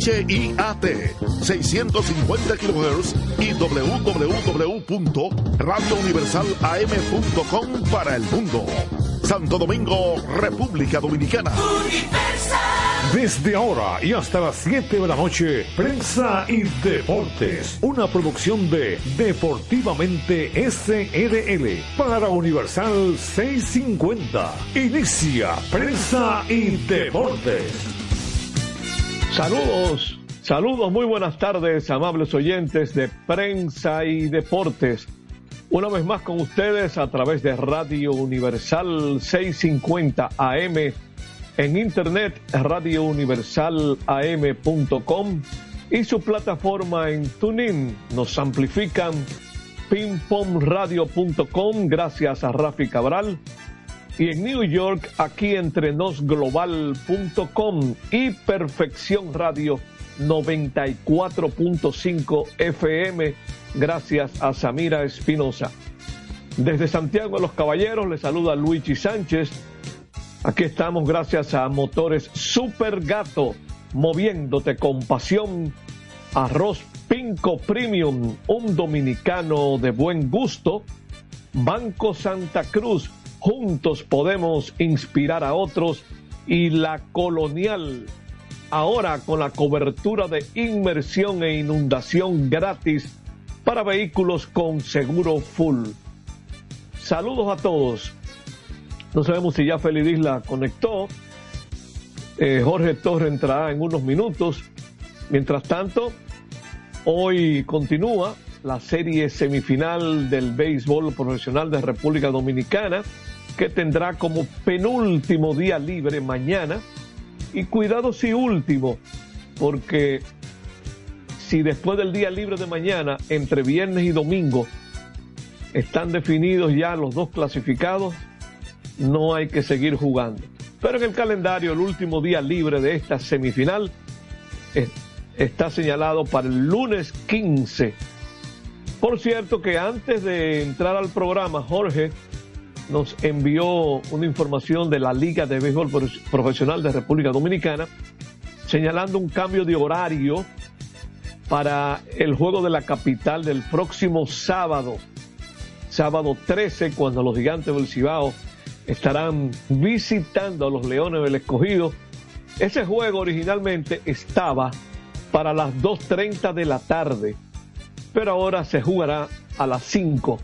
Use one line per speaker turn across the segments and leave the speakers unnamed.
HIAT 650 kHz y www.radiouniversalam.com para el mundo. Santo Domingo, República Dominicana.
Desde ahora y hasta las 7 de la noche, Prensa y Deportes, una producción de Deportivamente SRL para Universal 650. Inicia Prensa y Deportes.
Saludos, saludos, muy buenas tardes, amables oyentes de Prensa y Deportes. Una vez más con ustedes a través de Radio Universal 650 AM, en internet radiouniversalam.com y su plataforma en TuneIn. Nos amplifican pingpongradio.com gracias a Rafi Cabral y en New York aquí entre nosglobal.com y Perfección Radio 94.5 FM gracias a Samira Espinosa. Desde Santiago de los Caballeros le saluda Luigi Sánchez. Aquí estamos gracias a Motores Super Gato, moviéndote con pasión. Arroz Pinco Premium, un dominicano de buen gusto. Banco Santa Cruz, juntos podemos inspirar a otros. Y la Colonial, ahora con la cobertura de inmersión e inundación gratis para vehículos con seguro full. Saludos a todos. No sabemos si ya Feliz la conectó. Eh, Jorge Torre entrará en unos minutos. Mientras tanto, hoy continúa la serie semifinal del béisbol profesional de República Dominicana, que tendrá como penúltimo día libre mañana. Y cuidado si último, porque si después del día libre de mañana, entre viernes y domingo, están definidos ya los dos clasificados, no hay que seguir jugando. Pero en el calendario, el último día libre de esta semifinal está señalado para el lunes 15. Por cierto que antes de entrar al programa, Jorge nos envió una información de la Liga de Béisbol Profesional de República Dominicana, señalando un cambio de horario para el juego de la capital del próximo sábado, sábado 13, cuando los gigantes del Cibao estarán visitando a los Leones del Escogido. Ese juego originalmente estaba para las 2.30 de la tarde, pero ahora se jugará a las 5,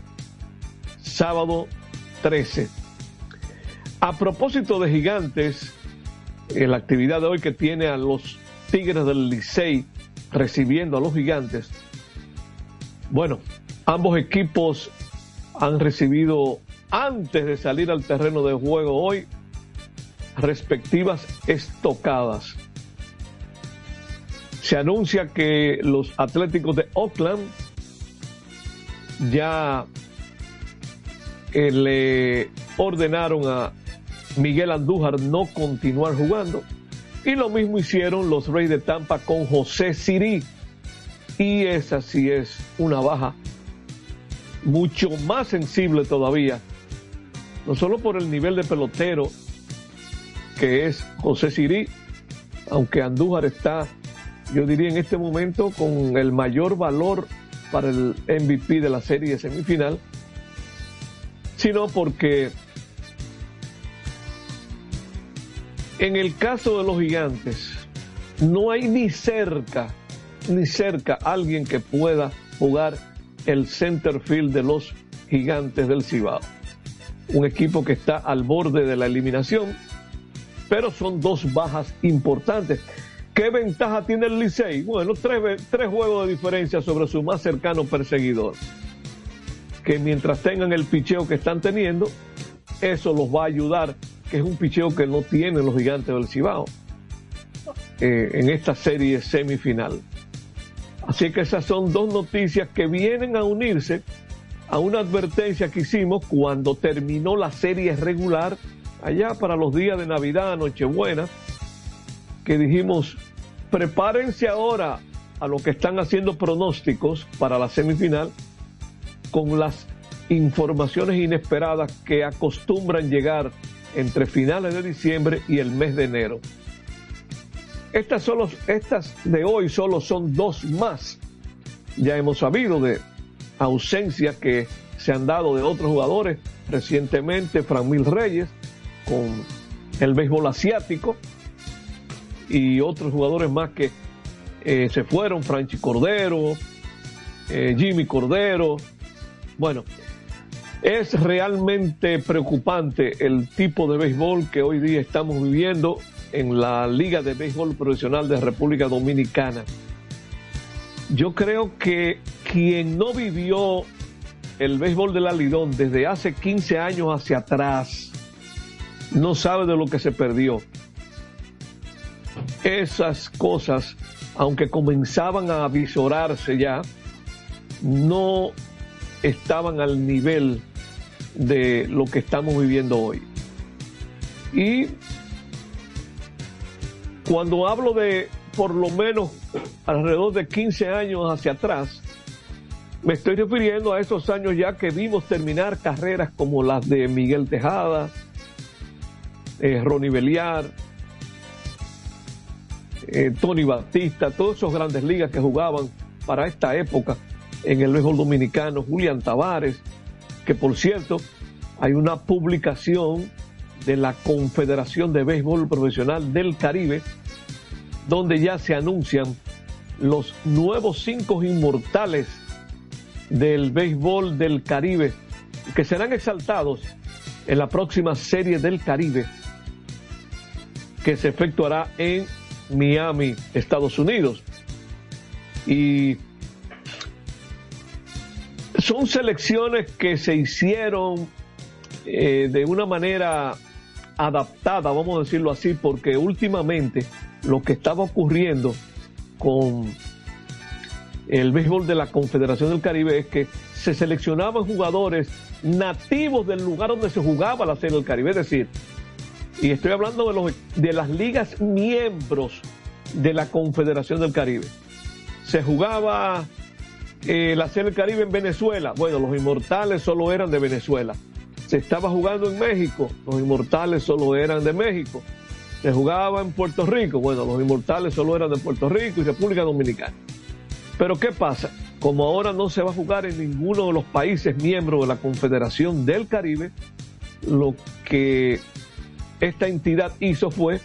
sábado 13. A propósito de gigantes, en la actividad de hoy que tiene a los Tigres del Licey recibiendo a los gigantes. Bueno, ambos equipos han recibido antes de salir al terreno de juego hoy respectivas estocadas. Se anuncia que los Atléticos de Oakland ya le ordenaron a Miguel Andújar no continuar jugando y lo mismo hicieron los Reyes de Tampa con José Siri. Y esa sí es una baja mucho más sensible todavía. No solo por el nivel de pelotero que es José Siri, aunque Andújar está, yo diría en este momento, con el mayor valor para el MVP de la serie semifinal, sino porque En el caso de los gigantes, no hay ni cerca, ni cerca alguien que pueda jugar el center field de los gigantes del Cibao. Un equipo que está al borde de la eliminación, pero son dos bajas importantes. ¿Qué ventaja tiene el Licey? Bueno, tres, tres juegos de diferencia sobre su más cercano perseguidor. Que mientras tengan el picheo que están teniendo, eso los va a ayudar que es un picheo que no tienen los gigantes del Cibao eh, en esta serie semifinal. Así que esas son dos noticias que vienen a unirse a una advertencia que hicimos cuando terminó la serie regular allá para los días de Navidad, Nochebuena, que dijimos, prepárense ahora a lo que están haciendo pronósticos para la semifinal con las informaciones inesperadas que acostumbran llegar entre finales de diciembre y el mes de enero. estas, solo, estas de hoy solo son dos más. Ya hemos sabido de ausencias que se han dado de otros jugadores. Recientemente, Mil Reyes con el béisbol asiático y otros jugadores más que eh, se fueron, Franchi Cordero, eh, Jimmy Cordero. Bueno, es realmente preocupante el tipo de béisbol que hoy día estamos viviendo en la Liga de Béisbol Profesional de República Dominicana. Yo creo que quien no vivió el béisbol del alidón desde hace 15 años hacia atrás no sabe de lo que se perdió. Esas cosas, aunque comenzaban a visorarse ya, no estaban al nivel de lo que estamos viviendo hoy. Y cuando hablo de por lo menos alrededor de 15 años hacia atrás, me estoy refiriendo a esos años ya que vimos terminar carreras como las de Miguel Tejada, eh, Ronnie Beliar, eh, Tony Batista, todos esos grandes ligas que jugaban para esta época en el béisbol dominicano, Julián Tavares, que por cierto hay una publicación de la Confederación de Béisbol Profesional del Caribe, donde ya se anuncian los nuevos cinco inmortales del béisbol del Caribe, que serán exaltados en la próxima serie del Caribe, que se efectuará en Miami, Estados Unidos. Y son selecciones que se hicieron eh, de una manera adaptada, vamos a decirlo así, porque últimamente lo que estaba ocurriendo con el béisbol de la Confederación del Caribe es que se seleccionaban jugadores nativos del lugar donde se jugaba la Serie del Caribe, es decir, y estoy hablando de, las ligas miembros de la Confederación del Caribe. Se jugaba eh, la Serie del Caribe en Venezuela, bueno, los inmortales solo eran de Venezuela se estaba jugando en México, los inmortales solo eran de México. Se jugaba en Puerto Rico, bueno, los inmortales solo eran de Puerto Rico y República Dominicana. Pero ¿qué pasa? Como ahora no se va a jugar en ninguno de los países miembros de la Confederación del Caribe, lo que esta entidad hizo fue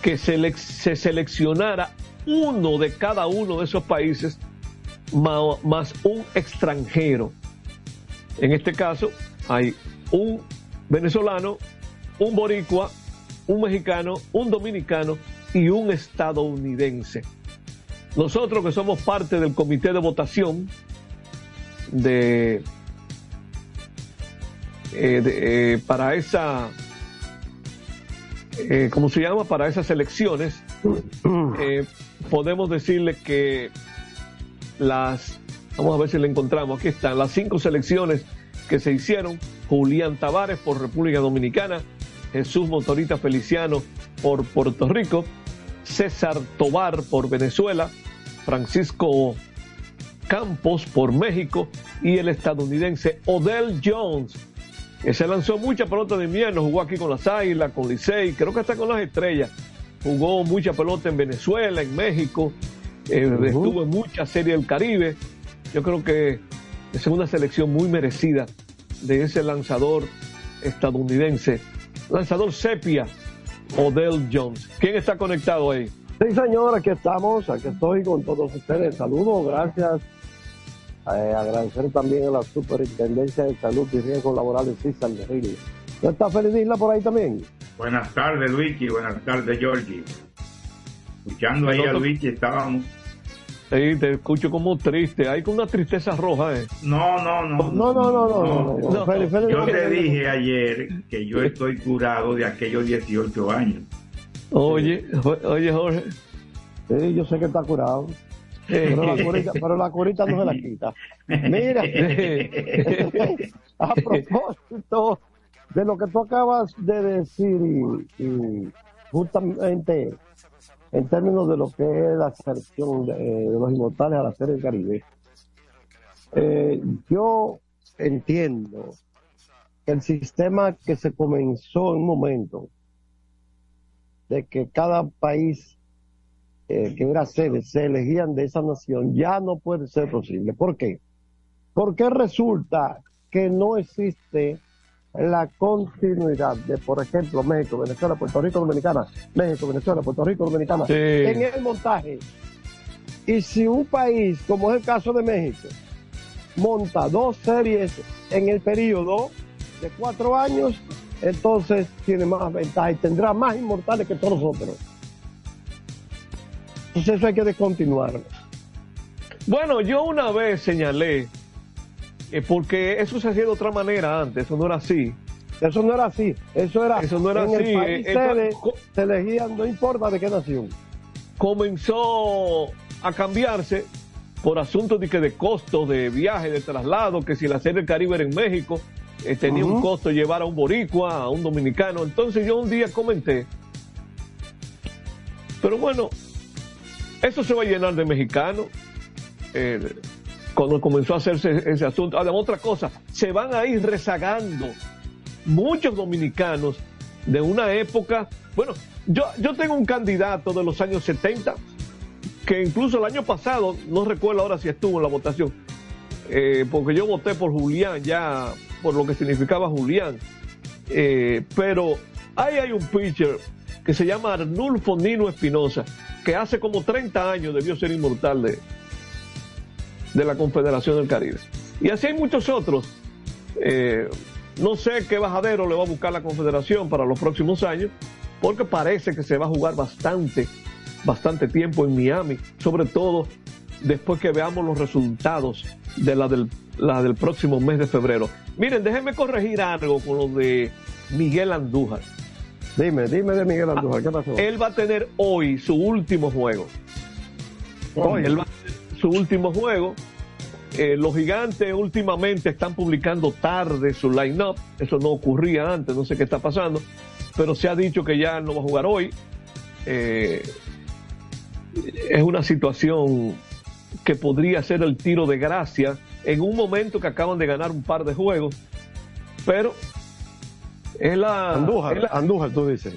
que se, se seleccionara uno de cada uno de esos países más un extranjero. En este caso, hay un venezolano, un boricua, un mexicano, un dominicano y un estadounidense. Nosotros que somos parte del comité de votación de, eh, eh, para esa, eh, ¿cómo se llama? Para esas elecciones, podemos decirle que las, vamos a ver si le encontramos, aquí están, las cinco selecciones que se hicieron, Julián Tavares por República Dominicana, Jesús Motorita Feliciano por Puerto Rico, César Tobar por Venezuela, Francisco Campos por México y el estadounidense Odell Jones, que se lanzó mucha pelota de invierno, jugó aquí con las Águilas, con Licey, creo que hasta con las Estrellas, jugó mucha pelota en Venezuela, en México, eh, estuvo en muchas series del Caribe, yo creo que es una selección muy merecida de ese lanzador estadounidense, lanzador sepia, Odell Jones. ¿Quién está conectado ahí?
Sí, señor, aquí estamos, aquí estoy con todos ustedes. Saludos, gracias. Eh, agradecer también a la Superintendencia de Salud y Riesgos Laborales, César de ¿No está Feliz Isla por ahí también?
Buenas tardes, Luigi. Buenas tardes, Georgie. Escuchando ahí a Luigi, estábamos
Sí, te escucho como triste. Hay con una tristeza roja, ¿eh?
No, no, no.
No, no, no, no. no,
yo te dije ayer que yo estoy curado de aquellos 18 años.
Oye, oye, Jorge.
Sí, yo sé que está curado. Pero la, curita, pero la curita no se la quita. Mira, a propósito de lo que tú acabas de decir y justamente en términos de lo que es la selección de, eh, los inmortales a la Serie del Caribe, eh, yo entiendo que el sistema que se comenzó en un momento de que cada país
eh, que era sede, se elegían de esa nación, ya no puede ser posible. ¿Por qué? Porque resulta que no existe la continuidad de, por ejemplo, México, Venezuela, Puerto Rico, Dominicana, México, Venezuela, Puerto Rico, Dominicana, en el montaje. Y si un país, como es el caso de México, monta dos series en el periodo de cuatro años, entonces tiene más ventaja y tendrá más inmortales que todos nosotros. Entonces eso hay que descontinuarlo.
Bueno, yo una vez señalé, eh, porque eso se hacía de otra manera antes, eso no era así.
Eso no era así, eso era,
eso no era así.
El país eh, se elegían, no importa de qué nación.
Comenzó a cambiarse por asuntos de, que de costo de viaje, de traslado, que si la serie del Caribe era en México, eh, tenía un costo llevar a un boricua, a un dominicano. Entonces yo un día comenté, pero bueno, eso se va a llenar de mexicanos. Eh, cuando comenzó a hacerse ese asunto. Además, otra cosa, se van a ir rezagando muchos dominicanos de una época. Bueno, yo, yo tengo un candidato de los años 70 que incluso el año pasado, no recuerdo ahora si estuvo en la votación, eh, porque yo voté por Julián ya, por lo que significaba Julián, eh, pero ahí hay un pitcher que se llama Arnulfo Nino Espinosa, que hace como 30 años debió ser inmortal de, de la Confederación del Caribe. Y así hay muchos otros. Eh, no sé qué bajadero le va a buscar la Confederación para los próximos años, porque parece que se va a jugar bastante bastante tiempo en Miami, sobre todo después que veamos los resultados de la del, la del próximo mes de febrero. Miren, déjenme corregir algo con lo de Miguel Andújar.
Dime, dime de Miguel Andújar, ¿qué pasó?
Él va a tener hoy su último juego. Hoy, él va a su último juego. Eh, los gigantes últimamente están publicando tarde su line-up. Eso no ocurría antes, no sé qué está pasando. Pero se ha dicho que ya no va a jugar hoy. Eh, es una situación que podría ser el tiro de gracia en un momento que acaban de ganar un par de juegos, pero es la...
Andújar, Andújar tú dices.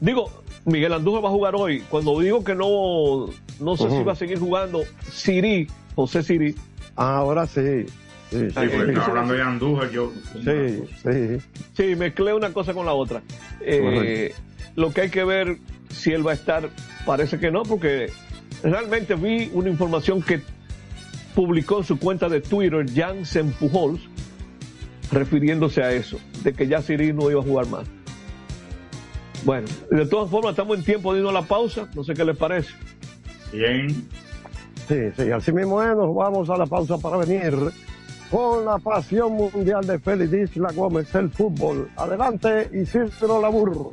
Digo, Miguel Andújar va a jugar hoy. Cuando digo que no, no sé si va a seguir jugando, Siri, José Siri.
ahora sí.
Sí, sí, hablando de Andújar, yo...
Sí, sí.
Sí, mezclé una cosa con la otra. Eh, lo que hay que ver si él va a estar, parece que no, porque realmente vi una información que publicó en su cuenta de Twitter Jansen Pujols, refiriéndose a eso, de que ya Siri no iba a jugar más. Bueno, de todas formas estamos en tiempo de irnos a la pausa, no sé qué les parece.
Bien.
Sí, sí, así mismo es, nos vamos a la pausa para venir con la pasión mundial de Félix Isla Gómez, el fútbol. Adelante, Isidro Laburro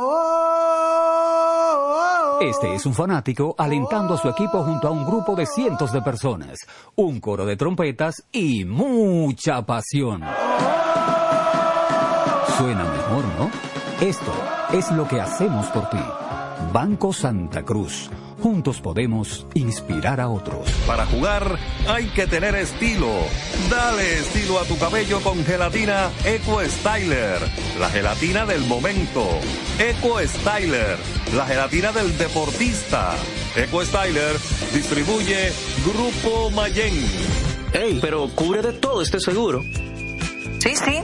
Este es un fanático alentando a su equipo junto a un grupo de cientos de personas, un coro de trompetas y mucha pasión. Suena mejor, ¿no? Esto es lo que hacemos por ti. Banco Santa Cruz. Juntos podemos inspirar a otros.
Para jugar hay que tener estilo. Dale estilo a tu cabello con gelatina Eco Styler. La gelatina del momento. Eco Styler. La gelatina del deportista. Eco Styler distribuye Grupo Mayen.
Ey, pero cubre de todo este seguro.
Sí, sí,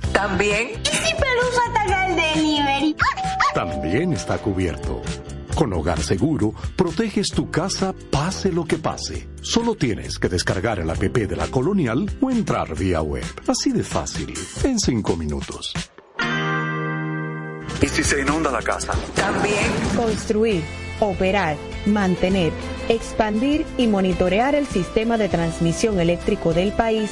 También.
¿Y si Pelusa ataca el delivery?
También está cubierto. Con Hogar Seguro, proteges tu casa pase lo que pase. Solo tienes que descargar el app de la Colonial o entrar vía web. Así de fácil, en cinco minutos.
¿Y si se inunda la casa?
También.
Construir, operar, mantener, expandir y monitorear el sistema de transmisión eléctrico del país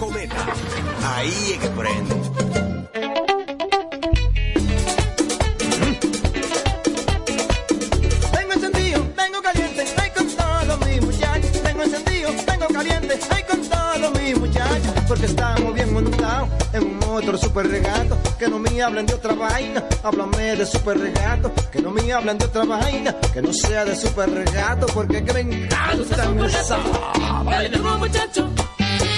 Cometa. Ahí es que prende.
Tengo encendido, tengo caliente, ay con todos mis muchachos. Tengo encendido, tengo caliente, ay con todos mis muchachos. Porque estamos bien montados en un motor super regato. Que no me hablen de otra vaina, háblame de super regato. Que no me hablen de otra vaina, que no sea de super regato. Porque que me encanta esa.
Dale duro muchacho,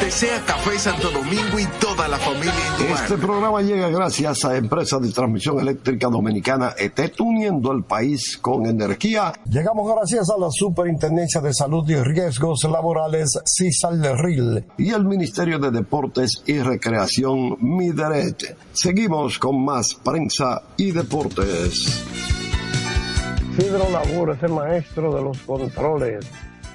Desea Café Santo Domingo y toda la familia.
Este programa llega gracias a Empresa de Transmisión Eléctrica Dominicana ETET, uniendo el país con energía. Llegamos gracias a la Superintendencia de Salud y Riesgos Laborales, CISALRIL, y el Ministerio de Deportes y Recreación, MIDERET. Seguimos con más prensa y deportes. Sidro Labur es el maestro de los controles.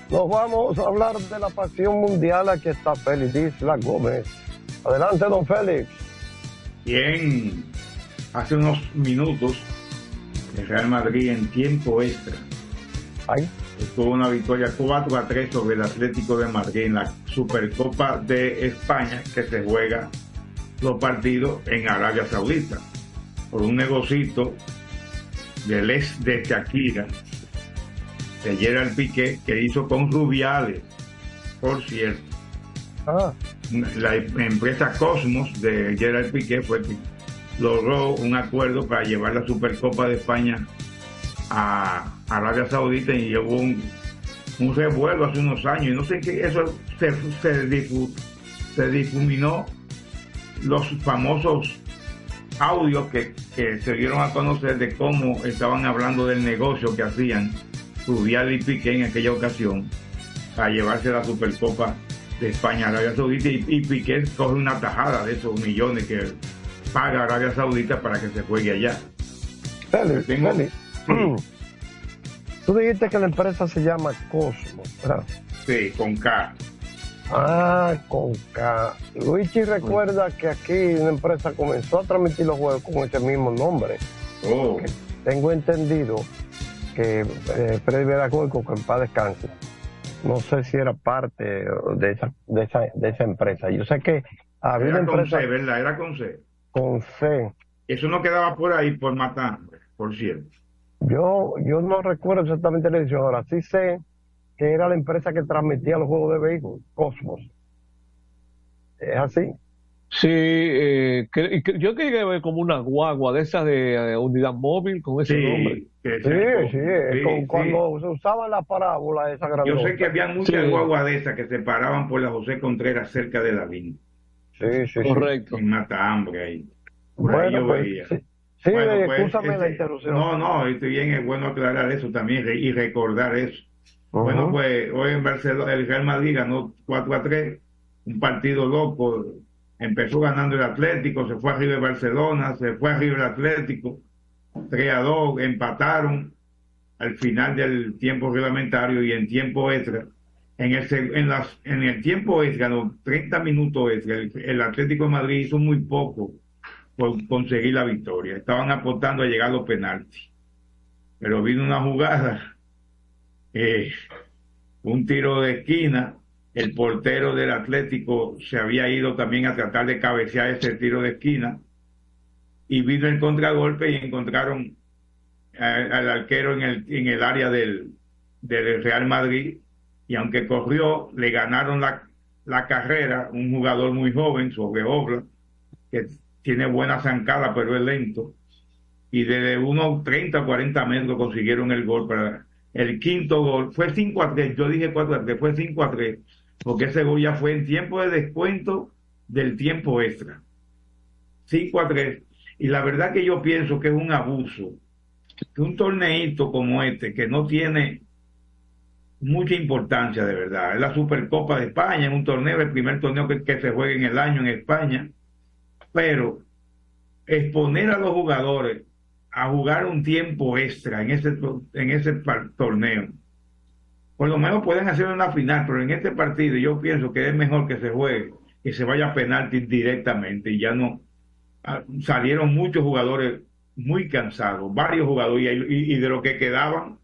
Nos vamos a hablar de la pasión mundial. Aquí está Félix Isla Gómez. Adelante, don Félix.
Bien, hace unos minutos el Real Madrid en tiempo extra. Tuvo una victoria 4 a 3 sobre el Atlético de Madrid en la Supercopa de España que se juega los partidos en Arabia Saudita por un negocito del ex de Shakira de Gerard Piqué que hizo con Rubiales por cierto. La empresa Cosmos de Gerard Piqué fue que logró un acuerdo para llevar la Supercopa de España a Arabia Saudita y llevó un, un revuelo hace unos años. Y no sé qué eso se, se, difu- se difuminó los famosos audios que, que se dieron a conocer de cómo estaban hablando del negocio que hacían Rubial y Piqué en aquella ocasión para llevarse la Supercopa de España a Arabia Saudita y, y Piqué coge una tajada de esos millones que paga Arabia Saudita para que se juegue allá. Tengo-
Félix, Tú dijiste que la empresa se llama Cosmos, ¿verdad?
Sí, con K.
Ah, con K. Luigi recuerda que aquí una empresa comenzó a transmitir los juegos con ese mismo nombre.
Oh.
Tengo entendido que eh, Freddy Veracruz, que en paz descanse, no sé si era parte de esa, de esa, de esa empresa. Yo sé que había una
Era con C, ¿verdad? Era con C.
con C.
Eso no quedaba por ahí por matar, por cierto.
Yo, yo no recuerdo exactamente la edición, ahora sí sé que era la empresa que transmitía los juegos de vehículos, Cosmos. ¿Es así?
Sí, eh, que- y que- yo quería ver como una guagua de esas de eh, unidad móvil con ese nombre.
Sí, sí, es
sí,
con-
sí.
cuando se usaba la parábola esa grandota.
Yo sé que había muchas
Sí.
guaguas de esas que se paraban por la José Contreras cerca de Davín.
Sí, sí,
Correcto.
En Matahambre ahí. Por ahí
Bueno,
yo
pues,
veía.
sí, sí,
Bueno, pues,
excúsame la
este,
interrupción.
No, no, estoy bien, es bueno aclarar eso también y recordar eso. Bueno,
Ujú.
pues hoy en Barcelona el Real Madrid ganó 4 a 3, un partido loco. Empezó ganando el Atlético, se fue arriba el Barcelona, se fue arriba el Atlético, 3 a 2, empataron al final del tiempo reglamentario y en tiempo extra. En el, en el tiempo extra, los 30 minutos extra, el, Atlético de Madrid hizo muy poco por conseguir la victoria. Estaban apostando a llegar a los penaltis. Pero vino una jugada, eh, un tiro de esquina, el portero del Atlético se había ido también a tratar de cabecear ese tiro de esquina y vino el contragolpe y encontraron al, arquero en el, en el área del, del Real Madrid y aunque corrió, le ganaron la, la carrera un jugador muy joven sobre Obla, que tiene buena zancada pero es lento y desde unos 30 o 40 metros consiguieron el gol para el quinto gol. Fue 5 a 3, yo dije 4 a 3, fue 5 a 3, porque ese gol ya fue en tiempo de descuento del tiempo extra. 5 a 3. Y la verdad que yo pienso que es un abuso que un torneito como este, que no tiene mucha importancia de verdad, es la Supercopa de España, es un torneo, el primer torneo que, se juega en el año en España, pero exponer a los jugadores a jugar un tiempo extra en ese, en ese torneo. Por lo menos pueden hacer una final, pero en este partido yo pienso que es mejor que se juegue, que se vaya a penalti directamente y ya no ah, salieron muchos jugadores muy cansados, varios jugadores y, y- de lo que quedaban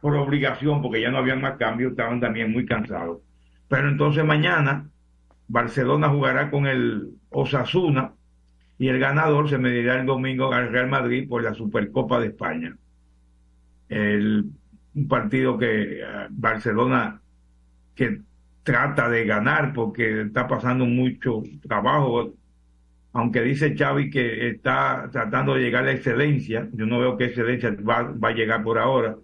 por obligación, porque ya no habían más cambios, estaban también muy cansados. Pero entonces mañana Barcelona jugará con el Osasuna y el ganador se medirá el domingo al Real Madrid por la Supercopa de España. El, un partido que eh, Barcelona que trata de ganar porque está pasando mucho trabajo, aunque dice Xavi que está tratando de llegar a la excelencia, yo no veo que excelencia va, va a llegar por ahora,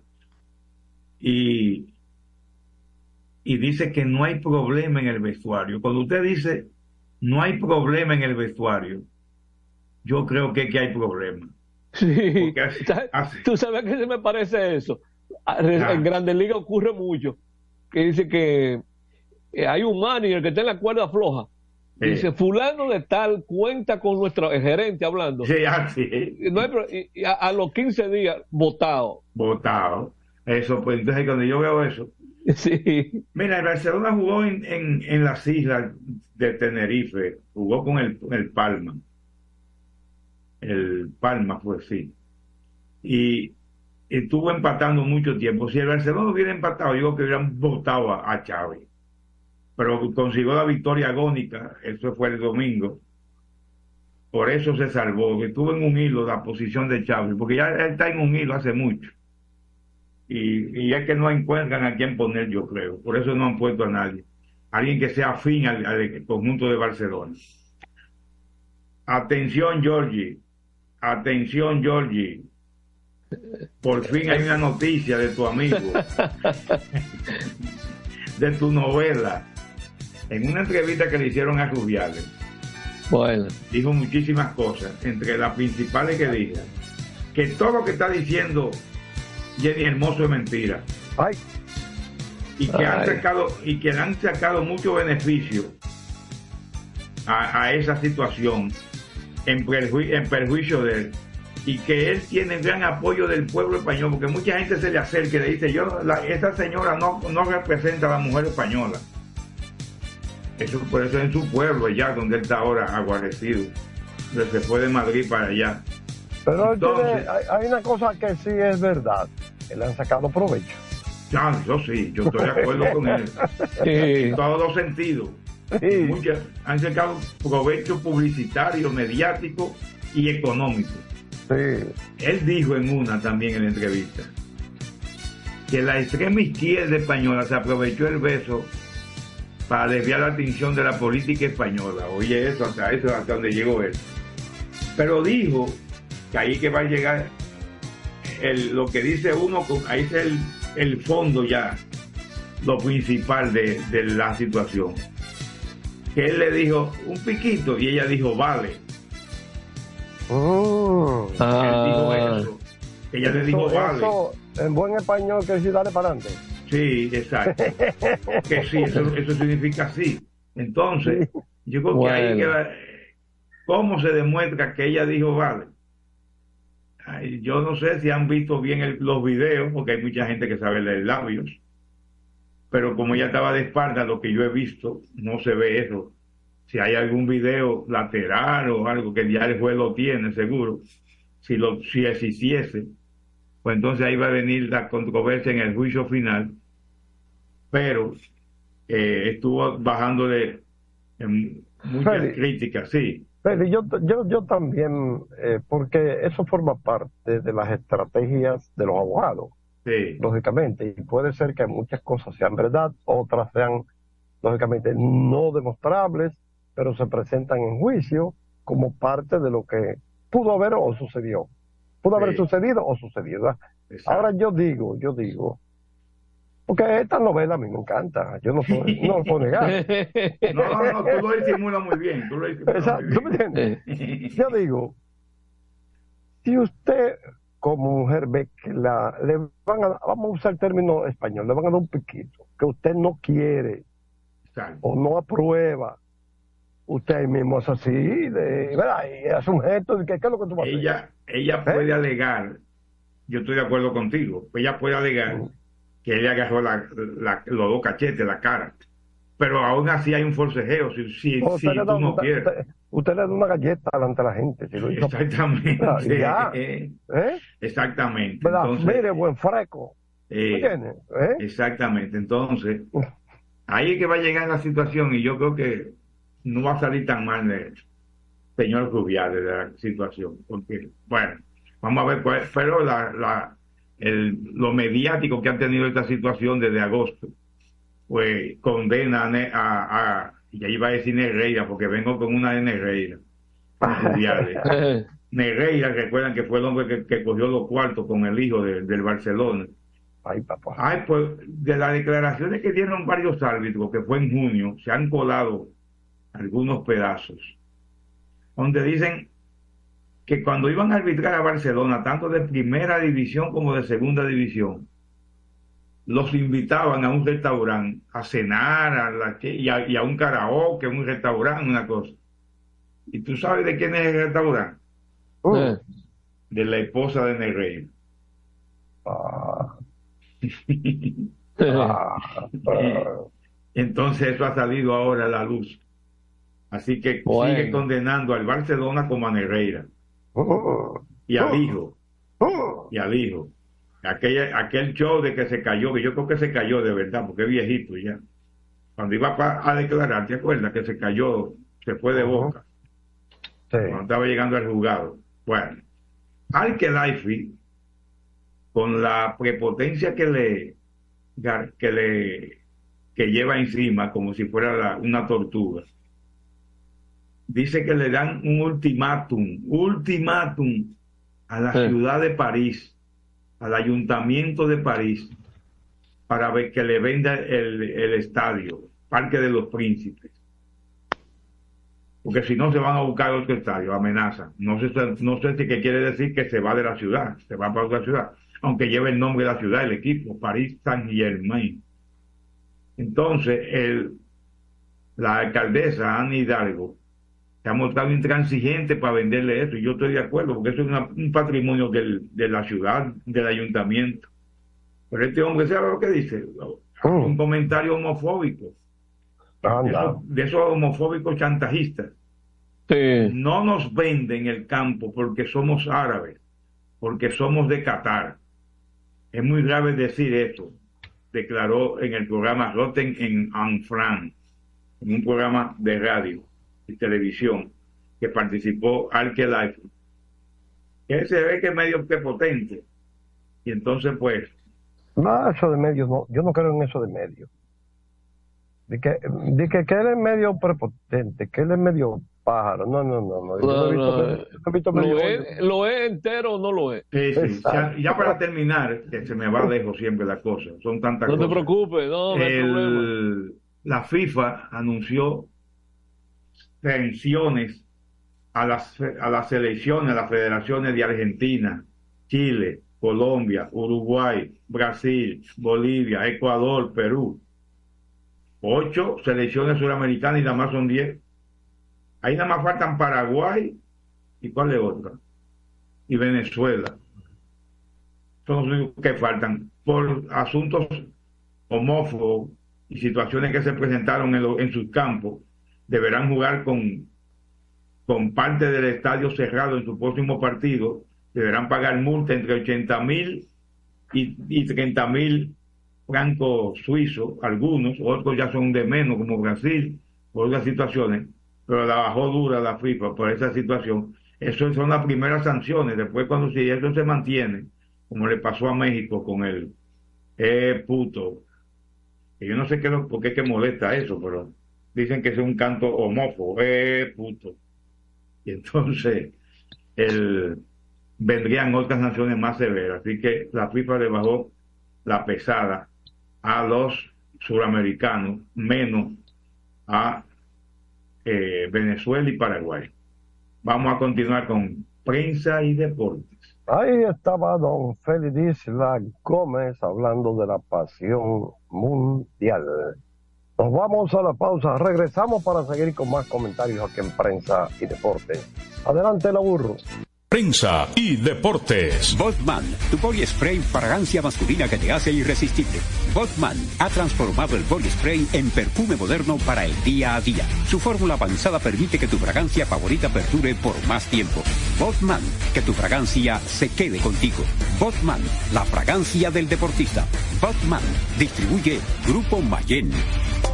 y, y dice que no hay problema en el vestuario. Cuando usted dice no hay problema en el vestuario, yo creo que, que hay problema.
Sí.
Hace- hace-
¿Tú sabes a qué se me parece eso?
Ah.
En Grandes Ligas ocurre mucho. Que dice que eh, hay un manager que está en la cuerda floja.
Sí.
Dice, fulano de tal cuenta con nuestro gerente hablando.
Sí, así.
No hay a, a los 15 días, votado.
votado. Eso, pues entonces cuando yo veo eso.
Sí.
Mira, el Barcelona jugó en, en, en las islas de Tenerife, jugó con el, el Palma. el Palma fue sí. Y estuvo empatando mucho tiempo. Si el Barcelona hubiera empatado, yo creo que hubieran votado a, Chávez. Pero consiguió la victoria agónica, eso fue el domingo. Por eso se salvó, estuvo en un hilo la posición de Chávez, porque ya está en un hilo hace mucho. Y, y es que no encuentran a quién poner, yo creo. Por eso no han puesto a nadie. Alguien que sea afín al, al conjunto de Barcelona. Atención, Georgie. Atención, Georgie. Por fin hay una noticia de tu amigo, de tu novela. En una entrevista que le hicieron a Rubiales,
Bueno.
dijo muchísimas cosas, entre las principales que dijo, que todo lo que está diciendo Jenny Hermoso es mentira. Y que han
Ay.
sacado, y que le han sacado mucho beneficio a, a esa situación en, perju- en perjuicio de él. Y que él tiene gran apoyo del pueblo español, porque mucha gente se le acerca y le dice, yo, la, esa señora no, no representa a la mujer española. Eso por eso es en su pueblo, allá donde él está ahora aguarecido. Se fue de Madrid para allá.
Pero tiene-
Entonces-
hay, hay una cosa que sí es verdad, que le han sacado provecho.
Ya, yo sí, yo estoy de acuerdo con él.
Sí.
En todos los sentidos. Muchas han sacado provecho publicitario, mediático y económico. Él dijo en una también en la entrevista que la extrema izquierda española se aprovechó del beso para desviar la atención de la política española. Oye, eso hasta eso hasta donde llegó él. Pero dijo que ahí que va a llegar el- lo que dice uno, ahí es el, el fondo ya, lo principal de, de la situación. Que él le dijo un piquito y ella dijo vale. Él dijo eso. Ella le dijo vale.
eso, en buen español quiere decir dale para adelante.
Sí, exacto. que sí, eso, eso significa sí. Entonces, yo creo que ahí
Bueno.
queda. ¿Cómo se demuestra que ella dijo vale? Ay, yo no sé si han visto bien el- los videos, porque hay mucha gente que sabe leer labios. Pero como ella estaba de espalda, lo que yo he visto, no se ve eso. Si hay algún video lateral o algo que ya el juez lo tiene, seguro. Si, lo, si existiese, pues entonces ahí va a venir la controversia en el juicio final, pero eh, estuvo bajándole en muchas
Feli.
críticas, sí.
Pero yo, yo, yo también, eh, porque eso forma parte de las estrategias de los abogados,
Sí.
lógicamente, y puede ser que muchas cosas sean verdad, otras sean, lógicamente, no demostrables, pero se presentan en juicio como parte de lo que pudo haber o sucedió. Pudo haber sucedido o sucedió. ¿verdad? Ahora yo digo, yo digo, porque esta novela a mí me encanta, yo no, soy- no lo puedo negar.
No, no, no, tú lo disimulas muy bien, tú lo disimulas muy
¿tú me entiendes? Yo digo, si usted como mujer ve que la, le van a, vamos a usar el término español, le van a dar un piquito, que usted no quiere o no aprueba, usted mismo es así, de, ¿verdad? Y hace un gesto de que, ¿qué es lo que tú vas a hacer?
Ella, ella puede alegar, yo estoy de acuerdo contigo, ella puede alegar que ella agarró la, la- los dos cachetes, la cara, pero aún así hay un forcejeo, si, si,
O
si
usted, le da,
tú no
usted-
quieres.
usted- usted le da una galleta delante de la gente. Si lo hizo.
Exactamente.
Ah, ya.
Eh,
¿Eh?
Exactamente.
¿Verdad?
Entonces,
Mire, buen freco.
eh.
¿Eh?
Exactamente. Entonces, ahí es que va a llegar la situación y yo creo que no va a salir tan mal señor Rubiales de la situación. Porque, bueno, vamos a ver cuál pero la, la, el, lo mediático que ha tenido esta situación desde agosto, pues condena a, a, a y ahí va a decir Negreira, porque vengo con una de Negreira. Rubiales. Negreira, recuerdan que fue el hombre que, que cogió los cuartos con el hijo de- del Barcelona.
Ay, papá.
Ay, pues de las declaraciones que dieron varios árbitros, que fue en junio, se han colado algunos pedazos, donde dicen que cuando iban a arbitrar a Barcelona, tanto de primera división como de segunda división, los invitaban a un restaurante a cenar a la, que- y, a, y a un karaoke, un restaurante, una cosa. ¿Y tú sabes de quién es el restaurante?
Eh.
De la esposa de Negreira. Entonces eso ha salido ahora a la luz. Así que sigue condenando al Barcelona como a Negreira. y al hijo. Y al hijo. Aquel, aquel show de que se cayó, que yo creo que se cayó de verdad, porque es viejito ya. Cuando iba a, a declarar, ¿te acuerdas? Que se cayó, se fue de boca. Cuando estaba llegando al juzgado. Bueno, al Kelaifi, con la prepotencia que le, que le que lleva encima como si fuera la- una tortuga, dice que le dan un ultimátum, ultimátum a la
Sí.
ciudad de París, al ayuntamiento de París, para ver que le venda el, el estadio, Parque de los Príncipes. Porque si no se van a buscar otro estadio, amenazan. No sé, no sé si qué quiere decir que se va de la ciudad, se va para otra ciudad, aunque lleve el nombre de la ciudad, el equipo, París Saint Germain. Entonces, el, la alcaldesa Ana Hidalgo se ha mostrado intransigente para venderle eso, y yo estoy de acuerdo, porque eso es una- un patrimonio del- de la ciudad, del ayuntamiento. Pero este hombre, ¿sabe lo que dice? Hace un comentario homofóbico. De esos, de esos homofóbicos chantajistas. No nos venden el campo porque somos árabes, porque somos de Qatar. Es muy grave decir eso, declaró en el programa Rotten en Anfran, en un programa de radio y televisión que participó Alke Life. Que se ve que es medio prepotente. Y entonces, pues,
No, eso de medio, no. Yo no creo en eso de medio. De que, de que, que él es medio prepotente, que él es medio pájaro. No, no, no. no. Yo
No,
lo he visto,
no,
medio- yo lo he visto medio
¿Lo es, ¿Lo es entero o no lo es?
Sí, sí. Ya, ya para terminar, que se me va lejos siempre la cosa, son tantas
No te
cosas.
preocupes, no, no hay problema.
El- la FIFA anunció sanciones a las, a las selecciones, a las federaciones de Argentina, Chile, Colombia, Uruguay, Brasil, Bolivia, Ecuador, Perú. Ocho selecciones suramericanas y nada más son diez. Ahí nada más faltan Paraguay y cuál es otra. Y Venezuela. Son los únicos que faltan por asuntos homófobos y situaciones que se presentaron en, lo- en sus campos. Deberán jugar con, con parte del estadio cerrado en su próximo partido. Deberán pagar multa entre 80 mil y, y 30 mil francos suizos, algunos, otros ya son de menos, como Brasil, por otras situaciones, pero la bajó dura la FIFA por esa situación. Eso son las primeras sanciones. Después, cuando si eso se mantiene, como le pasó a México con el eh, puto, que yo no sé qué, por qué que molesta eso, pero dicen que es un canto homófobo, eh, puto. Y entonces, vendrían otras sanciones más severas. Así que la FIFA le bajó la pesada a los suramericanos, menos a eh, Venezuela y Paraguay. Vamos a continuar con prensa y deportes.
Ahí estaba don Félix Isla Gómez hablando de la pasión mundial. Nos vamos a la pausa, regresamos para seguir con más comentarios aquí en Prensa y Deportes. Adelante, la burro.
Prensa y deportes.
Botman, tu body spray fragancia masculina que te hace irresistible. Botman ha transformado el body spray en perfume moderno para el día a día. Su fórmula avanzada permite que tu fragancia favorita perdure por más tiempo. Botman, que tu fragancia se quede contigo. Botman, la fragancia del deportista. Botman, distribuye Grupo Mayen.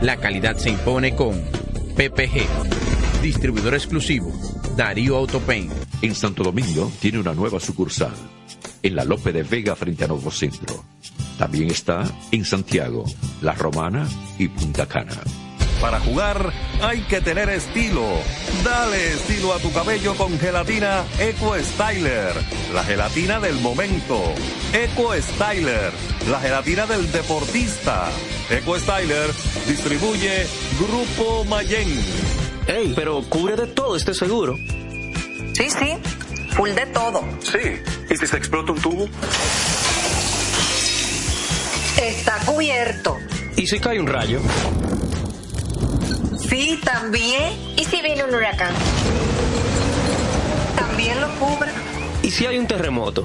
La calidad se impone con PPG, distribuidor exclusivo, Darío Autopain.
En Santo Domingo tiene una nueva sucursal, en la Lope de Vega frente a Nuevo Centro. También está en Santiago, La Romana y Punta Cana.
Para jugar hay que tener estilo. Dale estilo a tu cabello con gelatina Eco Styler, la gelatina del momento. Eco Styler, la gelatina del deportista. Eco Styler distribuye Grupo Mayen.
Ey, pero cubre de todo este seguro.
Sí, sí, full de todo.
Sí. ¿Y si se explota un tubo?
Está cubierto.
¿Y si cae un rayo?
Sí, también.
¿Y si viene un huracán?
También lo cubre.
¿Y si hay un terremoto?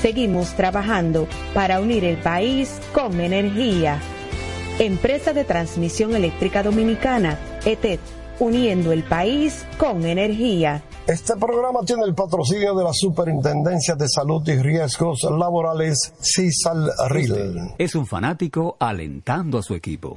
Seguimos trabajando para unir el país con energía. Empresa de Transmisión Eléctrica Dominicana, ETED, uniendo el país con energía.
Este programa tiene el patrocinio de la Superintendencia de Salud y Riesgos Laborales, CISAL-RIL.
Es un fanático alentando a su equipo.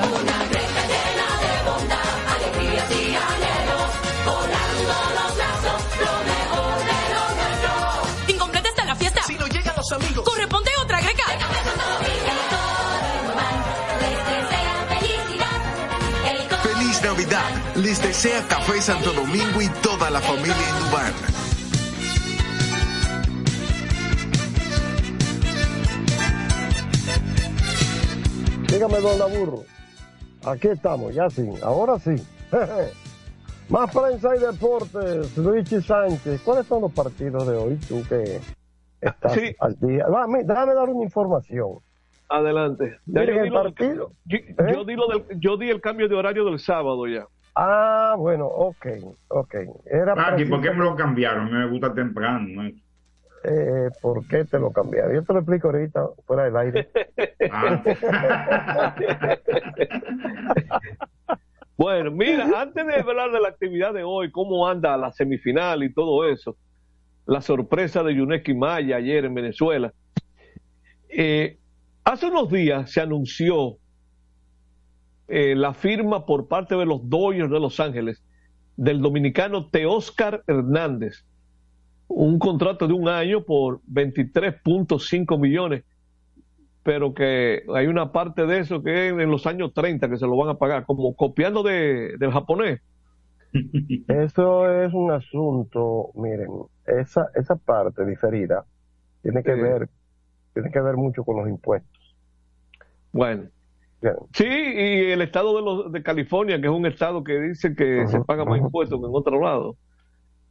Les desea Café Santo Domingo y toda la familia Indubán.
Dígame, don Aburro. Aquí estamos, ya sí, ahora sí. Más prensa y deportes, Luigi Sánchez. ¿Cuáles son los partidos de hoy? Tú que estás
Sí.
al día. Dame, déjame dar una información.
Adelante. Ya
Miren
yo, di
el
lo del-
partido.
yo- yo di lo del- yo di el cambio de horario del sábado ya.
Ah, bueno, ok, ok. Era
Ah, ¿y por qué me lo cambiaron? Me gusta temprano. ¿no?
Eh, ¿Por qué te lo cambiaron? Yo te lo explico ahorita, fuera del aire.
Bueno, mira, antes de hablar de la actividad de hoy, cómo anda la semifinal y todo eso, la sorpresa de Yuneki Maya ayer en Venezuela. Eh, hace unos días se anunció eh, la firma por parte de los Dodgers de Los Ángeles del dominicano Teóscar Hernández, un contrato de un año por 23.5 millones, pero que hay una parte de eso que es en los años 30 que se lo van a pagar, como copiando de, del japonés.
Eso es un asunto, miren, esa, esa parte diferida tiene que
Sí.
ver, tiene que ver mucho con los impuestos.
Bueno. Sí, y el estado de, los, de California, que es un estado que dice que se paga más impuestos que en otro lado.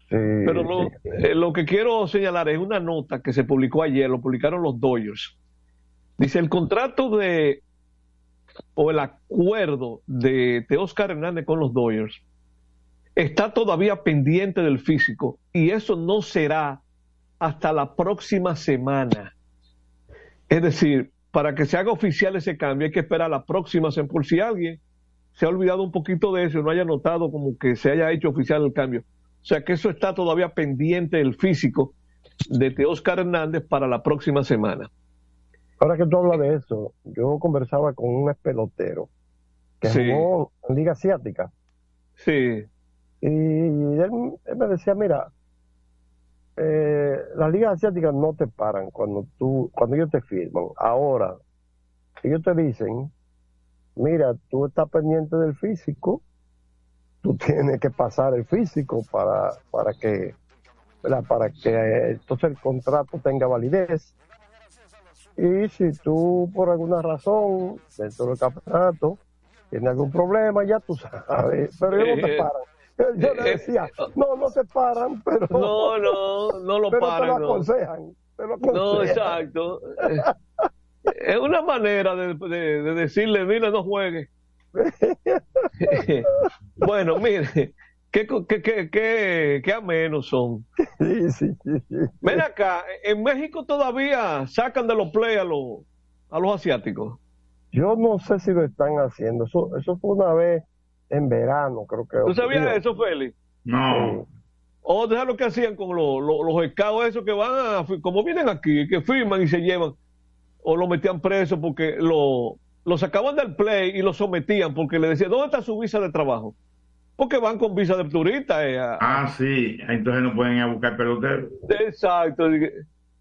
Pero lo, eh, lo que quiero señalar es una nota que se publicó ayer, lo publicaron los Dodgers. Dice, el contrato de, o el acuerdo de Teóscar Hernández con los Dodgers está todavía pendiente del físico y eso no será hasta la próxima semana. Es decir, para que se haga oficial ese cambio hay que esperar la próxima semana. Por si alguien se ha olvidado un poquito de eso y no haya notado como que se haya hecho oficial el cambio. O sea que eso está todavía pendiente del físico de Teóscar Hernández para la próxima semana.
Ahora que tú hablas de eso, yo conversaba con un pelotero que
Sí.
jugó en Liga Asiática
Sí,
y él, él me decía, mira, eh, las ligas asiáticas no te paran cuando tú, cuando ellos te firman. Ahora, ellos te dicen, mira, tú estás pendiente del físico, tú tienes que pasar el físico para, para que, ¿verdad? para que eh, entonces el contrato tenga validez. Y si tú por alguna razón dentro del campeonato tienes algún problema, ya tú sabes, pero ellos no te
Eh,
paran. Yo le decía, no, no te paran, pero
No, no, no lo
pero
paran,
te lo
no.
aconsejan. Te lo
No,
aconsejan.
exacto. Eh, Es una manera de, de- de decirle, mira, no juegue. bueno, mire, qué, qué, qué, qué, qué amenos son.
Sí, sí, sí, sí.
Ven acá, en México todavía sacan de los play a los, a los asiáticos.
Yo no sé si lo están haciendo. Eso, eso fue una vez en verano, creo que.
¿Tú sabías eso, Félix?
No.
O deja lo que hacían con los, los, los escados esos que van, a, como vienen aquí, que firman y se llevan, o lo metían preso porque lo, lo sacaban del play y lo sometían porque le decían, ¿dónde está su visa de trabajo? Porque van con visa de turista. eh, a-
Ah, sí. Entonces no pueden ir a buscar peloteros.
Exacto.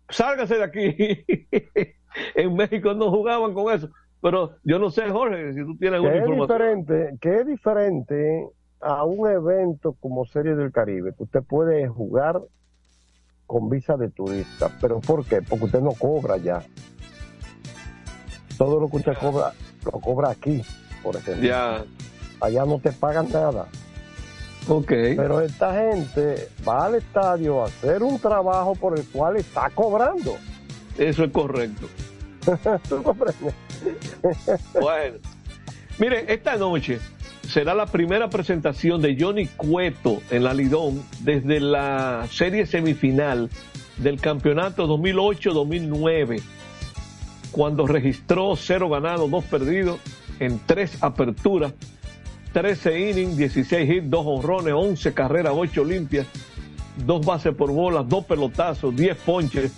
Sálgase de aquí. en México no jugaban con eso. Pero yo no sé, Jorge, si tú tienes alguna
es
información.
diferente, que es diferente a un evento como Serie del Caribe, que usted puede jugar con visa de turista. ¿Pero por qué? Porque usted no cobra ya. Todo lo que usted cobra, lo cobra aquí, por ejemplo.
Ya.
Allá no te pagan nada.
Ok.
Pero esta gente va al estadio a hacer un trabajo por el cual está cobrando.
Eso es correcto.
¿Tú comprendes?
Bueno, miren, esta noche será la primera presentación de Johnny Cueto en la Lidón desde la serie semifinal del campeonato 2008-2009, cuando registró cero ganados, dos perdidos en tres aperturas, 13 innings, 16 hits, dos honrones, 11 carreras, 8 limpias, dos bases por bolas, dos pelotazos, 10 ponches,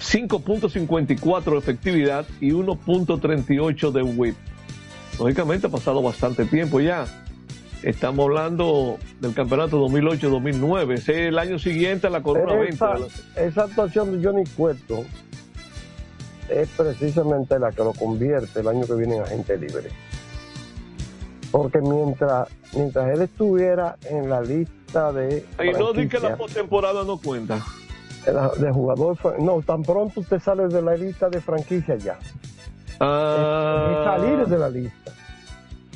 5.54 de efectividad y 1.38 de whip. Lógicamente ha pasado bastante tiempo ya. Estamos hablando del campeonato 2008-2009. Ese es el año siguiente a la Corona 20.
Esa, esa actuación de Johnny Cueto es precisamente la que lo convierte el año que viene en agente libre. Porque mientras, mientras él estuviera en la lista de,
Y no di que la postemporada no cuenta.
De jugador, no, tan pronto usted sale de la lista de franquicia ya.
Ah.
Es salir de la lista.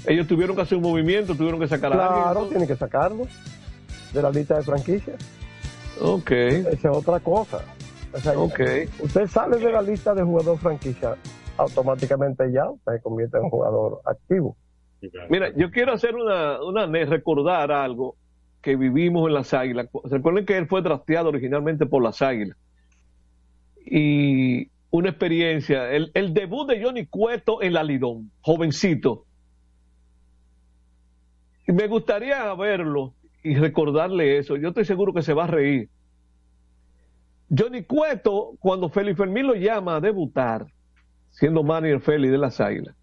Ellos tuvieron que hacer un movimiento, tuvieron que sacar a alguien.
Claro, tienen que sacarlo de la lista de franquicias.
Ok.
Esa es otra cosa. O sea,
Ok.
Usted sale de la lista de jugador franquicia, automáticamente ya se convierte en jugador activo.
Mira, yo quiero hacer una, una recordar algo que vivimos en las Águilas. Recuerden que él fue drafteado originalmente por las Águilas. Y una experiencia, el, el debut de Johnny Cueto en la Lidón, jovencito. Y me gustaría verlo y recordarle eso. Yo estoy seguro que se va a reír. Johnny Cueto, cuando Félix Fermín lo llama a debutar, siendo manager Félix de las Águilas,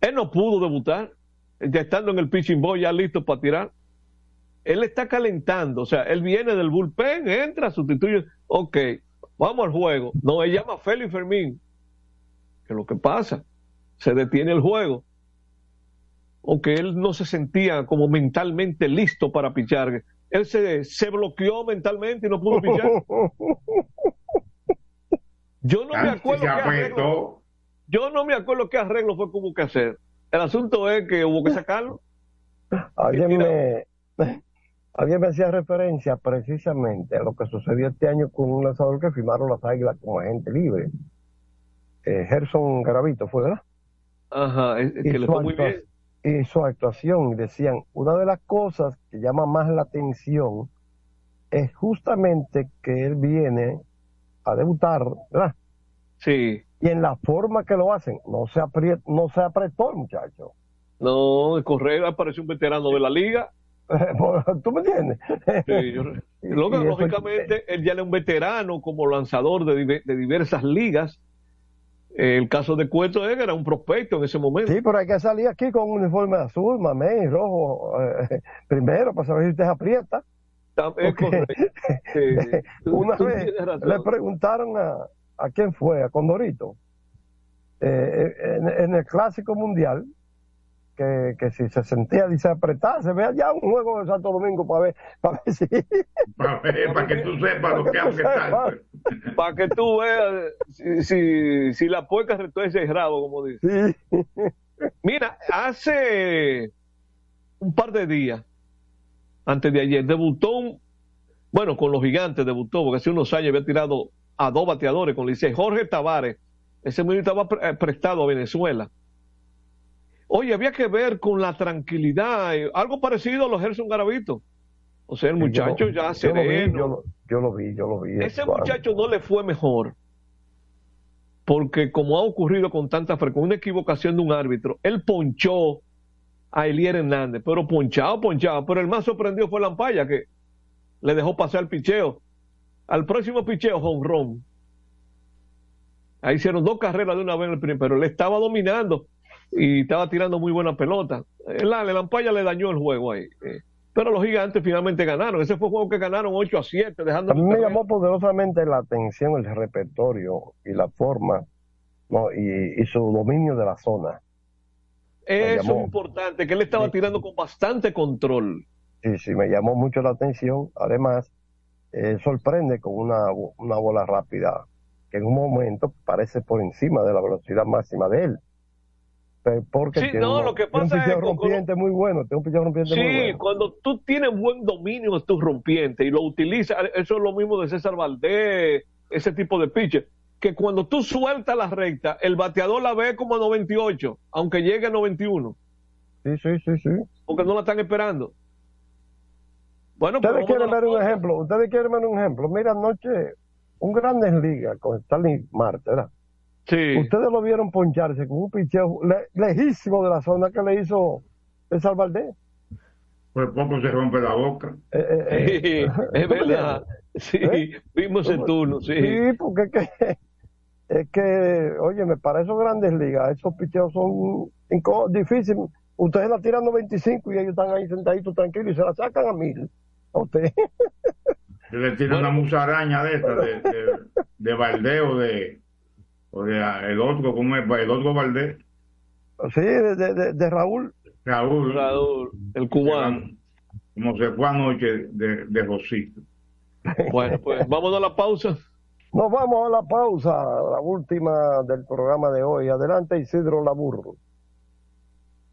él no pudo debutar, ya estando en el pitching boy, ya listo para tirar. Él está calentando, o sea, él viene del bullpen, entra, sustituye, ok, vamos al juego. No, él llama a Félix Fermín. ¿Qué es lo que pasa? Se detiene el juego. Aunque él no se sentía como mentalmente listo para pichar. Él se, se bloqueó mentalmente y no pudo pichar. Yo no me acuerdo qué arreglo, yo no me acuerdo qué arreglo fue que hubo que hacer. El asunto es que hubo que sacarlo.
Alguien me, alguien me hacía referencia precisamente a lo que sucedió este año con un lanzador que firmaron las águilas como agente libre. Eh, Gerson Garavito fue, ¿verdad?
Ajá, es- es
Y
que le fue muy bien.
Y su actuación, decían, una de las cosas que llama más la atención es justamente que él viene a debutar, ¿verdad?
Sí.
Y en la forma que lo hacen, no se, no se apretó el muchacho.
No, el Correa apareció un veterano de la liga.
¿Tú me entiendes?
Sí, yo- Luego,
Y eso-
lógicamente, él ya era un veterano como lanzador de, dive- de diversas ligas. Eh, El caso de Cueto era un prospecto en ese momento.
Sí, pero hay que salir aquí con un uniforme azul, mamey, rojo, eh, primero, para saber si usted aprieta.
Tam- Es
Porque
correcto. Sí, tú-
Una
tú
vez le preguntaron a, a quién fue, a Condorito, eh, en, en el Clásico Mundial, que, que si se sentía, dice, apretar, se ve allá un juego de Santo Domingo para ver, para ver si...
Para, que tú sepas lo que estar.
Para que tú veas si, si, si la puerca retuerce el rabo, como dice. Mira, hace un par de días, antes de ayer, debutó un, bueno, con los gigantes debutó, porque hace unos años había tirado a dos bateadores con Licey. Jorge Tavares, ese mismo estaba pre- eh, prestado a Venezuela. Oye, había que ver con la tranquilidad, eh, algo parecido a los Gerson Garavito. O sea, el muchacho ya
yo lo
sereno.
yo lo, yo lo vi, yo lo vi.
Ese muchacho no le fue mejor. Porque como ha ocurrido con tanta frecuencia, una equivocación de un árbitro, él ponchó a Elier Hernández, pero ponchado, ponchado. Pero el más sorprendido fue Lampaya, que le dejó pasar el picheo. Al próximo picheo, home run. Ahí hicieron dos carreras de una vez en el primer, pero él estaba dominando y estaba tirando muy buena pelota. El, el Lampaya le dañó el juego ahí. eh. Pero los gigantes finalmente ganaron. Ese fue un juego que ganaron 8 a 7, dejando
A mí me llamó poderosamente la atención el repertorio y la forma ¿no? y, y su dominio de la zona.
Eso es importante, que él estaba tirando con bastante control.
Sí, sí, me llamó mucho la atención. Además, eh, sorprende con una, una bola rápida que en un momento parece por encima de la velocidad máxima de él. Porque
Sí, no, lo que
tiene un
pasa es
rompiente muy bueno, tiene un picheo rompiente muy
Sí,
bueno.
cuando tú tienes buen dominio de tus rompientes y lo utilizas, eso es lo mismo de César Valdés, ese tipo de pitcher, que cuando tú sueltas la recta, el bateador la ve como a 98, aunque llegue a 91,
Sí, sí, sí, sí.
porque no la están esperando. Bueno,
Ustedes quieren ver un ejemplo, ustedes quieren ver un ejemplo. Mira, anoche, un Grandes Ligas con Stanley Marte, ¿verdad?
Sí.
Ustedes lo vieron poncharse con un picheo le- lejísimo de la zona que le hizo César Valdés.
Pues poco se rompe la boca.
Eh, eh, eh.
Sí, es verdad. Sí,
¿Eh?
vimos el turno, sí.
Sí, porque es que, es que, oye, me para esos grandes ligas, esos picheos son difíciles. Ustedes la tiran 95 y ellos están ahí sentaditos tranquilos y se la sacan a mil. A usted.
Se le tira una musaraña de esta, de, de, de Valdés o de, o de ah, el otro, ¿cómo es? El otro Valdés.
Sí, de, de- de- de Raúl.
Raúl.
Raúl, el cubano.
Como se fue anoche de, de Rosito.
Bueno, pues vámonos a la pausa.
Nos vamos a la pausa, la última del programa de hoy. Adelante, Isidro Laburro.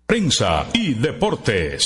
prensa y deportes.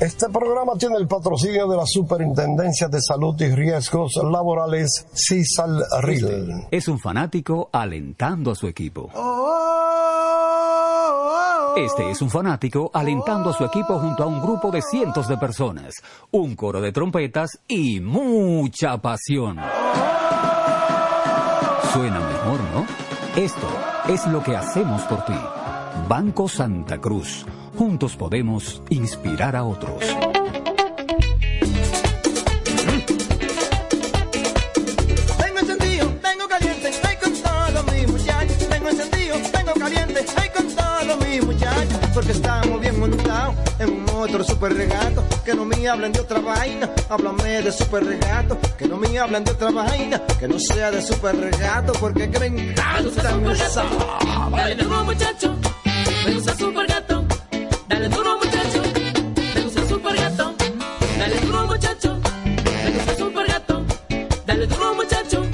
Este programa tiene el patrocinio de la Superintendencia de Salud y Riesgos Laborales, CISAL RIL.
Es un fanático alentando a su equipo. Este es un fanático alentando a su equipo junto a un grupo de cientos de personas, un coro de trompetas y mucha pasión. Suena mejor, ¿no? Esto es lo que hacemos por ti. Banco Santa Cruz. Juntos podemos inspirar a otros.
Tengo encendido, tengo caliente, hay con todos mis muchachos. Tengo encendido, tengo caliente, hay con todos mis muchachos. Porque estamos bien montados en un otro super regato. Que no me hablen de otra vaina, háblame de super regato. Que no me hablen de otra vaina, que no sea de super regato. Porque que me encanta me
gusta super gato, muchacho, me gusta super gato. Dale duro muchacho, me gusta super gato. Dale duro muchacho, me gusta super gato. Dale duro muchacho.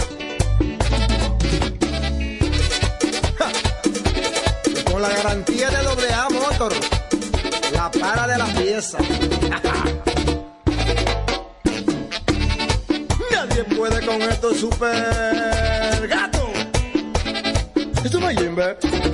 Con la garantía de doble A Motor, la para de la pieza. Nadie puede con estos super gatos. Esto no es Jimbe.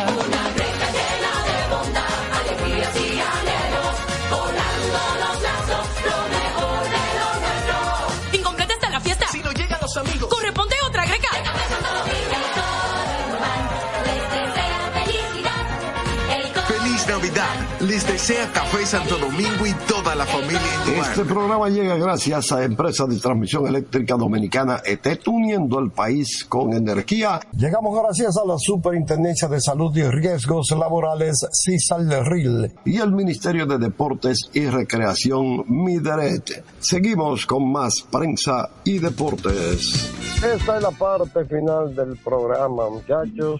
Les desea Café Santo Domingo y toda la familia
Este programa llega gracias a Empresa de Transmisión Eléctrica Dominicana ET, uniendo el país con energía. Llegamos gracias a la Superintendencia de Salud y Riesgos Laborales, CISALRIL, y el Ministerio de Deportes y Recreación, MIDERET. Seguimos con más prensa y deportes. Esta es la parte final del programa, muchachos.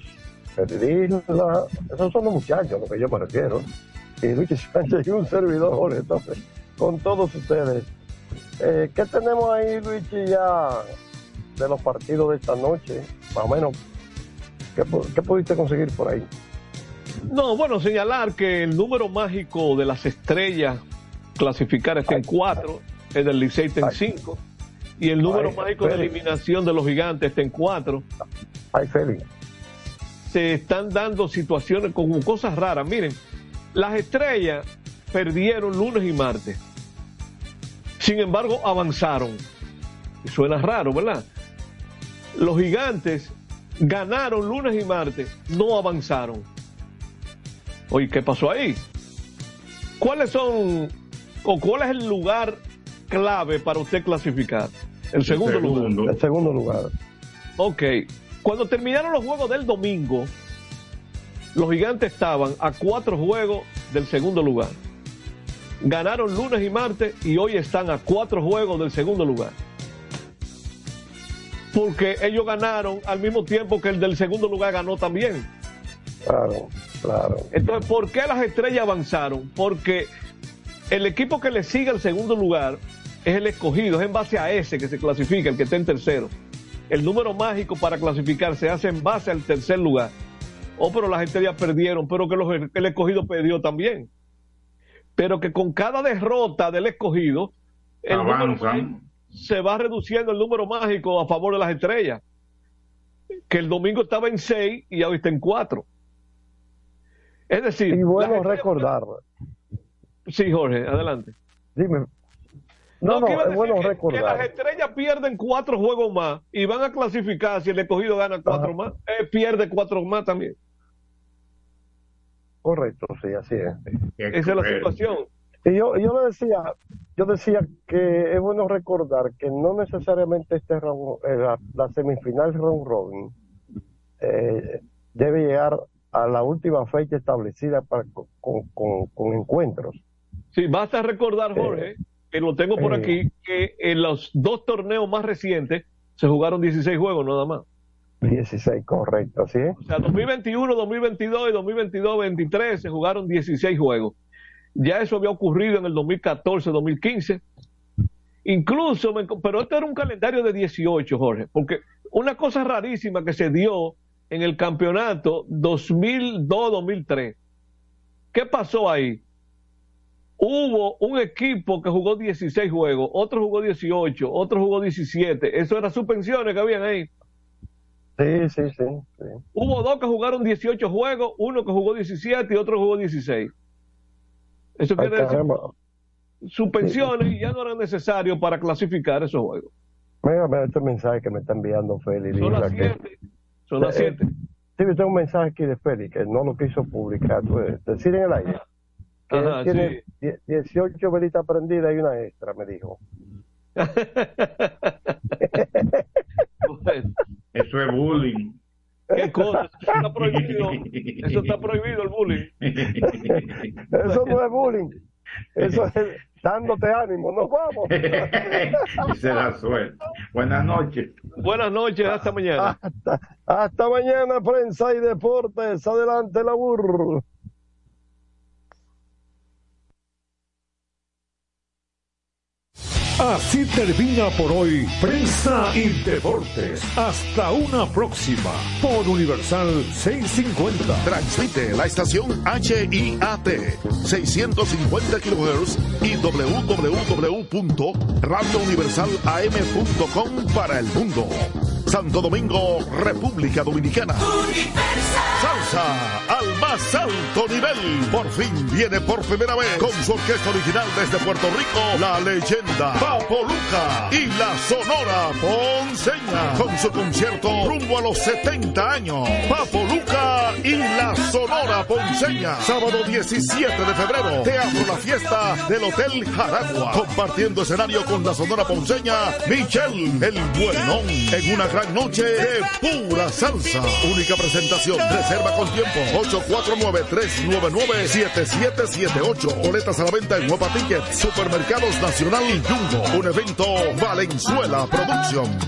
Pedirla. Esos son los muchachos a los que yo me refiero. Y Luis Sánchez y un servidor, entonces, con todos ustedes. Eh, ¿Qué tenemos ahí, Luigi, ya de los partidos de esta noche? Más o menos, ¿qué, pu- qué pudiste conseguir por ahí?
No, bueno, señalar que el número mágico de las estrellas clasificar está en cuatro, el del Licey está en cinco, y el número
Ay,
mágico de eliminación de los gigantes está en cuatro.
Ay, Félix.
Se están dando situaciones como cosas raras. Miren, las estrellas perdieron lunes y martes. Sin embargo, avanzaron. Y suena raro, ¿verdad? Los gigantes ganaron lunes y martes, no avanzaron. Oye, ¿qué pasó ahí? ¿Cuáles son o cuál es el lugar clave para usted clasificar? El segundo, lugar.
El segundo lugar.
Ok. Cuando terminaron los juegos del domingo, los gigantes estaban a cuatro juegos del segundo lugar. Ganaron lunes y martes y hoy están a cuatro juegos del segundo lugar. Porque ellos ganaron al mismo tiempo que el del segundo lugar ganó también.
Claro, claro.
Entonces, ¿por qué las estrellas avanzaron? Porque el equipo que le sigue al segundo lugar es el escogido, es en base a ese que se clasifica, el que está en tercero. El número mágico para clasificar se hace en base al tercer lugar. Oh, pero las estrellas perdieron, pero que los- el escogido perdió también. Pero que con cada derrota del escogido, el número se va reduciendo el número mágico a favor de las estrellas. Que el domingo estaba en 6 y hoy está en 4. Es decir,
Y bueno
las estrellas-
recordar.
Sí, Jorge, adelante.
Dime. No, no,
que
es bueno
las estrellas pierden cuatro juegos más y van a clasificar. Si el escogido gana cuatro más, eh, pierde cuatro más también.
Correcto, sí, así es.
Esa es la situación.
Y yo, yo le decía, yo decía que es bueno recordar que no necesariamente este round- eh, la, la semifinal round robin eh, debe llegar a la última fecha establecida para, con, con- con encuentros.
Sí, basta recordar, Jorge, que lo tengo por
eh.
aquí, que en los dos torneos más recientes se jugaron 16 juegos nada más.
16, correcto, así es.
O sea, 2021, 2022 y 2022-23 se jugaron 16 juegos. Ya eso había ocurrido en el 2014, 2015. Incluso, me- pero este era un calendario de 18, Jorge, porque una cosa rarísima que se dio en el campeonato 2002-2003. ¿Qué pasó ahí? Hubo un equipo que jugó 16 juegos, otro jugó 18, otro jugó 17. Eso eran suspensiones que habían ahí.
Sí, sí, sí. sí.
Hubo dos que jugaron 18 juegos, uno que jugó 17 y otro jugó 16. Eso
Ay,
quiere decir suspensiones y ya no eran necesarios para clasificar esos juegos.
Mira, mira este mensaje que me está enviando Félix.
Son las
dice que-
7. Son las
Eh,
7.
Sí, tengo un mensaje aquí de Félix que no lo quiso publicar. pues, Decir en el aire. Que él
Ajá,
tiene die- 18 velitas prendidas y una extra, me dijo.
bullying.
¿Qué cosa? Eso está prohibido. Eso está prohibido el bullying.
Eso no es bullying. Eso es dándote ánimo. Nos vamos.
Será suerte. Buenas noches.
Buenas noches, hasta mañana.
Hasta, hasta mañana, prensa y deportes. Adelante, la burro.
Así termina por hoy Prensa y Deportes. Hasta una próxima por Universal 650.
Transmite la estación HIAT 650 kHz y www.radiouniversalam.com para el mundo. Santo Domingo, República Dominicana. Salsa al más alto nivel. Por fin viene por primera vez con su orquesta original desde Puerto Rico, la leyenda Papo Luca y la Sonora Ponceña. Con su concierto rumbo a los 70 años. Papo Luca y la Sonora Ponceña. Sábado 17 de febrero. Teatro La Fiesta del Hotel Jaragua. Compartiendo escenario con la Sonora Ponceña, Michelle el Buenón. En una gran noche de pura salsa. Única presentación. Reserva con tiempo. 849-399-7778. Boletas a la venta en Nueva Ticket. Supermercados Nacional y Jumbo. Un evento Valenzuela Productions.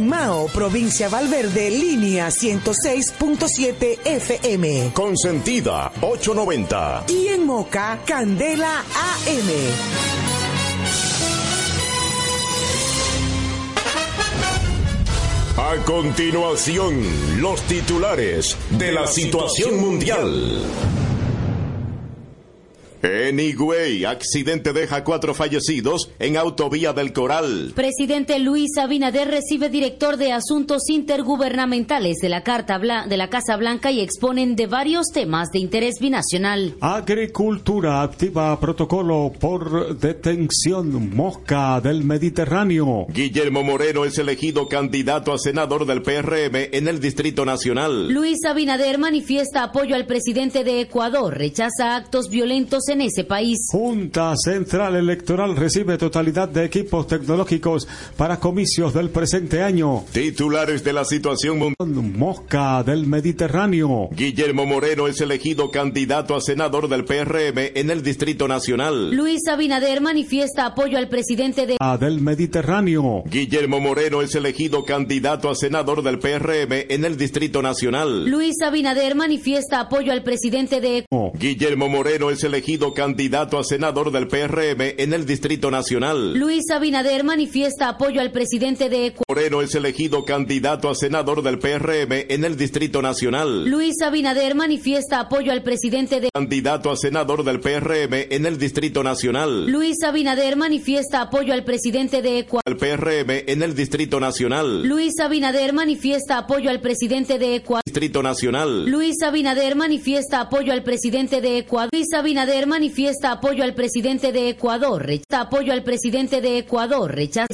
Mao, provincia Valverde, línea 106.7 FM.
Consentida 890.
Y en Moca, Candela AM.
A continuación, los titulares de la situación mundial. En Higüey, accidente deja cuatro fallecidos en autovía del Coral.
Presidente Luis Abinader recibe director de Asuntos Intergubernamentales de la Carta Bla de la Casa Blanca y exponen de varios temas de interés binacional.
Agricultura activa protocolo por detención mosca del Mediterráneo.
Guillermo Moreno es elegido candidato a senador del PRM en el Distrito Nacional.
Luis Abinader manifiesta apoyo al presidente de Ecuador, rechaza actos violentos en ese país.
Junta Central Electoral recibe totalidad de equipos tecnológicos para comicios del presente año.
Titulares de la situación mundial.
Mosca del Mediterráneo.
Guillermo Moreno es elegido candidato a senador del PRM en el Distrito Nacional.
Luis Abinader manifiesta apoyo al presidente de
del Mediterráneo.
Guillermo Moreno es elegido candidato a senador del PRM en el Distrito Nacional.
Luis Abinader manifiesta apoyo al presidente de
Guillermo Moreno es elegido candidato a senador del PRM en el Distrito Nacional.
Luis Abinader manifiesta apoyo al presidente de Ecuador.
Moreno es elegido candidato a senador del PRM en el Distrito Nacional.
Luis Abinader manifiesta apoyo al presidente de
candidato a senador del PRM en el Distrito Nacional.
Luis Abinader manifiesta apoyo al presidente de Ecuador.
El PRM en el Distrito Nacional.
Luis Abinader manifiesta apoyo al presidente de Ecuador.
Distrito Nacional.
Luis Abinader manifiesta apoyo al presidente de Ecuador. Luis Abinader manifiesta apoyo al presidente de Ecuador. Rechaza apoyo al presidente de Ecuador. Rechaza